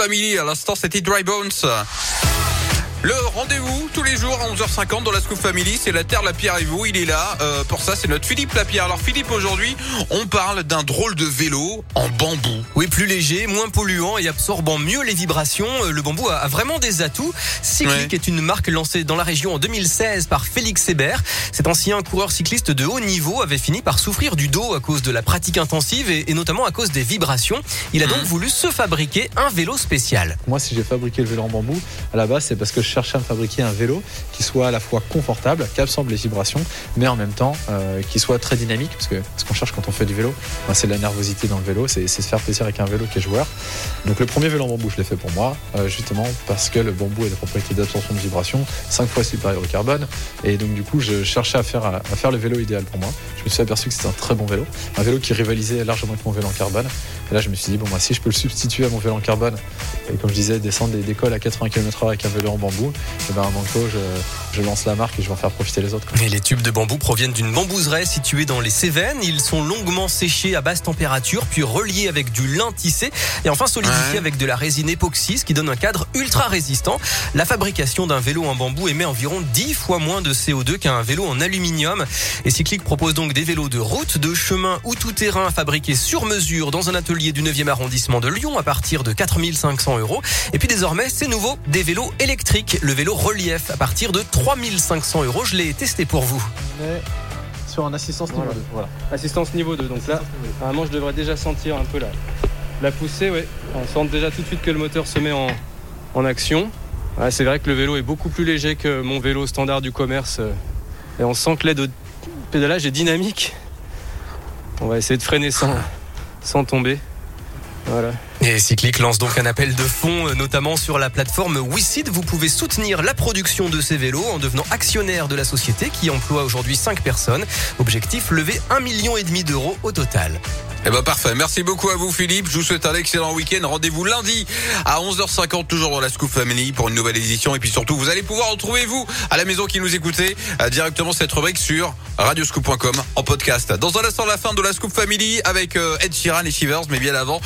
Family. À l'instant, c'était Dry Bones. Le rendez-vous tous les jours à 11h50 dans la Scoop Family, c'est la Terre, la Pierre et vous. Il est là. Euh, pour ça, c'est notre Philippe Lapierre. Alors Philippe, aujourd'hui, on parle d'un drôle de vélo en bambou. Oui, plus léger, moins polluant et absorbant mieux les vibrations. Euh, Le bambou a vraiment des atouts. Cyclic Ouais. est une marque lancée dans la région en 2016 par Félix Hébert. Cet ancien coureur cycliste de haut niveau avait fini par souffrir du dos à cause de la pratique intensive et, et notamment à cause des vibrations. Il a donc Mhm. voulu se fabriquer un vélo spécial. Moi, si j'ai fabriqué le vélo en bambou, à la base, c'est parce que je cherchais à me fabriquer un vélo qui soit à la fois confortable, qui absorbe les vibrations, mais en même temps euh, qui soit très dynamique, parce que ce qu'on cherche quand on fait du vélo, ben, c'est la nervosité dans le vélo, c'est se faire plaisir avec un vélo qui est joueur. Donc le premier vélo en bambou, je l'ai fait pour moi, euh, justement parce que le bambou a des propriétés d'absorption de vibrations 5 fois supérieures au carbone, et donc du coup, je cherchais à faire, à faire le vélo idéal pour moi. Je me suis aperçu que c'était un très bon vélo, un vélo qui rivalisait largement avec mon vélo en carbone. Et là, je me suis dit, bon, moi, si je peux le substituer à mon vélo en carbone, et comme je disais, descendre des d'école à 80 km/h avec un vélo en bambou, et ben, à Manco, je, je lance la marque et je vais en faire profiter les autres. quoi. Et les tubes de bambou proviennent d'une bambouseraie située dans les Cévennes. Ils sont longuement séchés à basse température, puis reliés avec du lin tissé et enfin solidifiés Ouais. avec de la résine époxy, ce qui donne un cadre ultra résistant. La fabrication d'un vélo en bambou émet environ 10 fois moins de CO2 qu'un vélo en aluminium. Et Cyclic propose donc des vélos de route, de chemin ou tout terrain fabriqués sur mesure dans un atelier du 9e arrondissement de Lyon à partir de 4500 euros. Et puis désormais, c'est nouveau, des vélos électriques. Le vélo relief à partir de 3500 euros. Je l'ai testé pour vous. On est sur un assistance Voilà. niveau 2. Voilà. Assistance niveau 2. Donc là, normalement, je devrais déjà sentir un peu la, la poussée. Ouais. On sent déjà tout de suite que le moteur se met en, en action. Ouais, c'est vrai que le vélo est beaucoup plus léger que mon vélo standard du commerce. euh, Et on sent que l'aide au pédalage est dynamique. On va essayer de freiner sans, sans tomber. Voilà. Et Cyclic lance donc un appel de fonds, euh, notamment sur la plateforme WeSeed. Vous pouvez soutenir la production de ces vélos en devenant actionnaire de la société qui emploie aujourd'hui 5 personnes. Objectif, lever 1,5 million et demi d'euros au total. Eh ben parfait. Merci beaucoup à vous Philippe. Je vous souhaite un excellent week-end. Rendez-vous lundi à 11h50 toujours dans la Scoop Family pour une nouvelle édition. Et puis surtout, vous allez pouvoir retrouver vous à la maison qui nous écoutez euh, directement cette rubrique sur radioscoop.com en podcast. Dans un instant, la fin de la Scoop Family avec euh, Ed Sheeran et Shivers, mais bien avant.